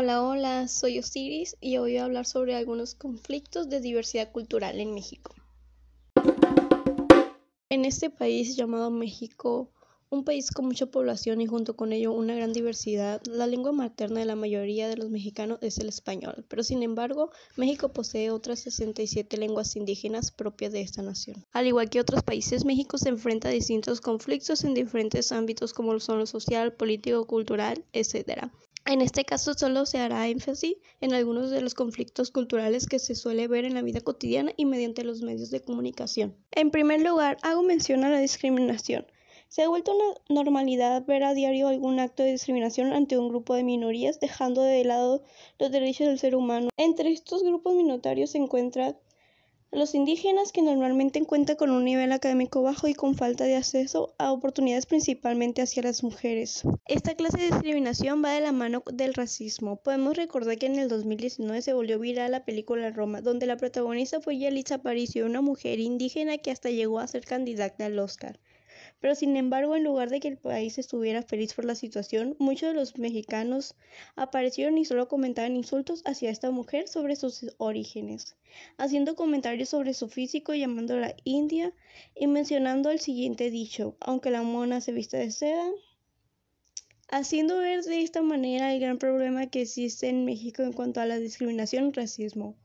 Hola, hola, soy Osiris y hoy voy a hablar sobre algunos conflictos de diversidad cultural en México. En este país llamado México, un país con mucha población y junto con ello una gran diversidad, la lengua materna de la mayoría de los mexicanos es el español, pero sin embargo, México posee otras 67 lenguas indígenas propias de esta nación. Al igual que otros países, México se enfrenta a distintos conflictos en diferentes ámbitos como son lo social, político, cultural, etc. En este caso solo se hará énfasis en algunos de los conflictos culturales que se suele ver en la vida cotidiana y mediante los medios de comunicación. En primer lugar, hago mención a la discriminación. Se ha vuelto una normalidad ver a diario algún acto de discriminación ante un grupo de minorías, dejando de lado los derechos del ser humano. Entre estos grupos minoritarios se encuentran los indígenas que normalmente cuentan con un nivel académico bajo y con falta de acceso a oportunidades principalmente hacia las mujeres. Esta clase de discriminación va de la mano del racismo. Podemos recordar que en el 2019 se volvió viral la película Roma, donde la protagonista fue Yalitza Aparicio, una mujer indígena que hasta llegó a ser candidata al Oscar. Pero sin embargo, en lugar de que el país estuviera feliz por la situación, muchos de los mexicanos aparecieron y solo comentaban insultos hacia esta mujer sobre sus orígenes, haciendo comentarios sobre su físico llamándola india y mencionando el siguiente dicho, aunque la mona se viste de seda, haciendo ver de esta manera el gran problema que existe en México en cuanto a la discriminación y racismo.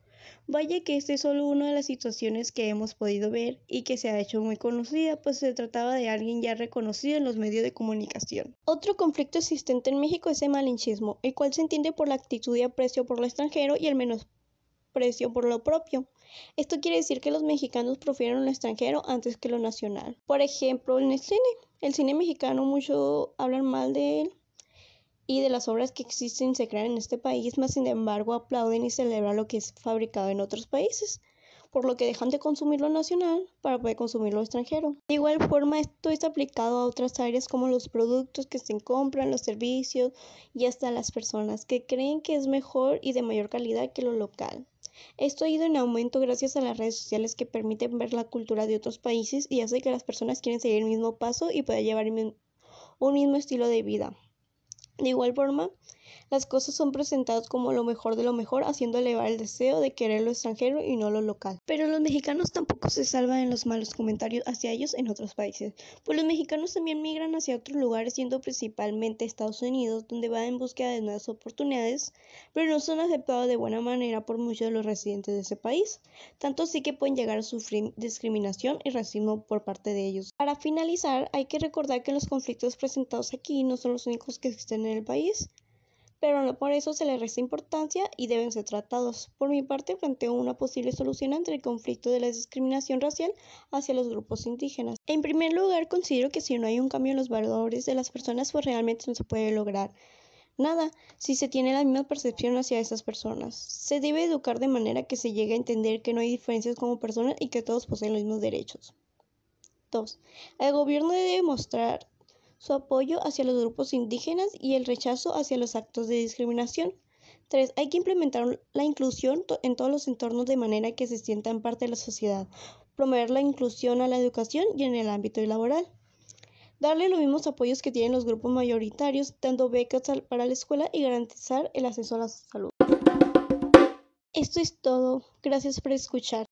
Vaya que esta es solo una de las situaciones que hemos podido ver y que se ha hecho muy conocida, pues se trataba de alguien ya reconocido en los medios de comunicación. Otro conflicto existente en México es el malinchismo, el cual se entiende por la actitud de aprecio por lo extranjero y el menosprecio por lo propio. Esto quiere decir que los mexicanos prefieren lo extranjero antes que lo nacional. Por ejemplo, en el cine, el cine mexicano mucho hablan mal de él y de las obras que existen se crean en este país, más sin embargo aplauden y celebran lo que es fabricado en otros países, por lo que dejan de consumir lo nacional para poder consumir lo extranjero. De igual forma, esto es aplicado a otras áreas como los productos que se compran, los servicios y hasta las personas que creen que es mejor y de mayor calidad que lo local. Esto ha ido en aumento gracias a las redes sociales que permiten ver la cultura de otros países y hace que las personas quieran seguir el mismo paso y puedan llevar un mismo estilo de vida. De igual forma, las cosas son presentadas como lo mejor de lo mejor, haciendo elevar el deseo de querer lo extranjero y no lo local. Pero los mexicanos tampoco se salvan en los malos comentarios hacia ellos en otros países, pues los mexicanos también migran hacia otros lugares, siendo principalmente Estados Unidos, donde van en búsqueda de nuevas oportunidades, pero no son aceptados de buena manera por muchos de los residentes de ese país, tanto sí que pueden llegar a sufrir discriminación y racismo por parte de ellos. Para finalizar, hay que recordar que los conflictos presentados aquí no son los únicos que existen en el país, pero no por eso se les resta importancia y deben ser tratados. Por mi parte, planteo una posible solución entre el conflicto de la discriminación racial hacia los grupos indígenas. En primer lugar, considero que si no hay un cambio en los valores de las personas, pues realmente no se puede lograr nada si se tiene la misma percepción hacia esas personas. Se debe educar de manera que se llegue a entender que no hay diferencias como personas y que todos poseen los mismos derechos. 2. El gobierno debe mostrar su apoyo hacia los grupos indígenas y el rechazo hacia los actos de discriminación. 3. Hay que implementar la inclusión en todos los entornos de manera que se sientan parte de la sociedad. Promover la inclusión a la educación y en el ámbito laboral. Darle los mismos apoyos que tienen los grupos mayoritarios, dando becas para la escuela y garantizar el acceso a la salud. Esto es todo. Gracias por escuchar.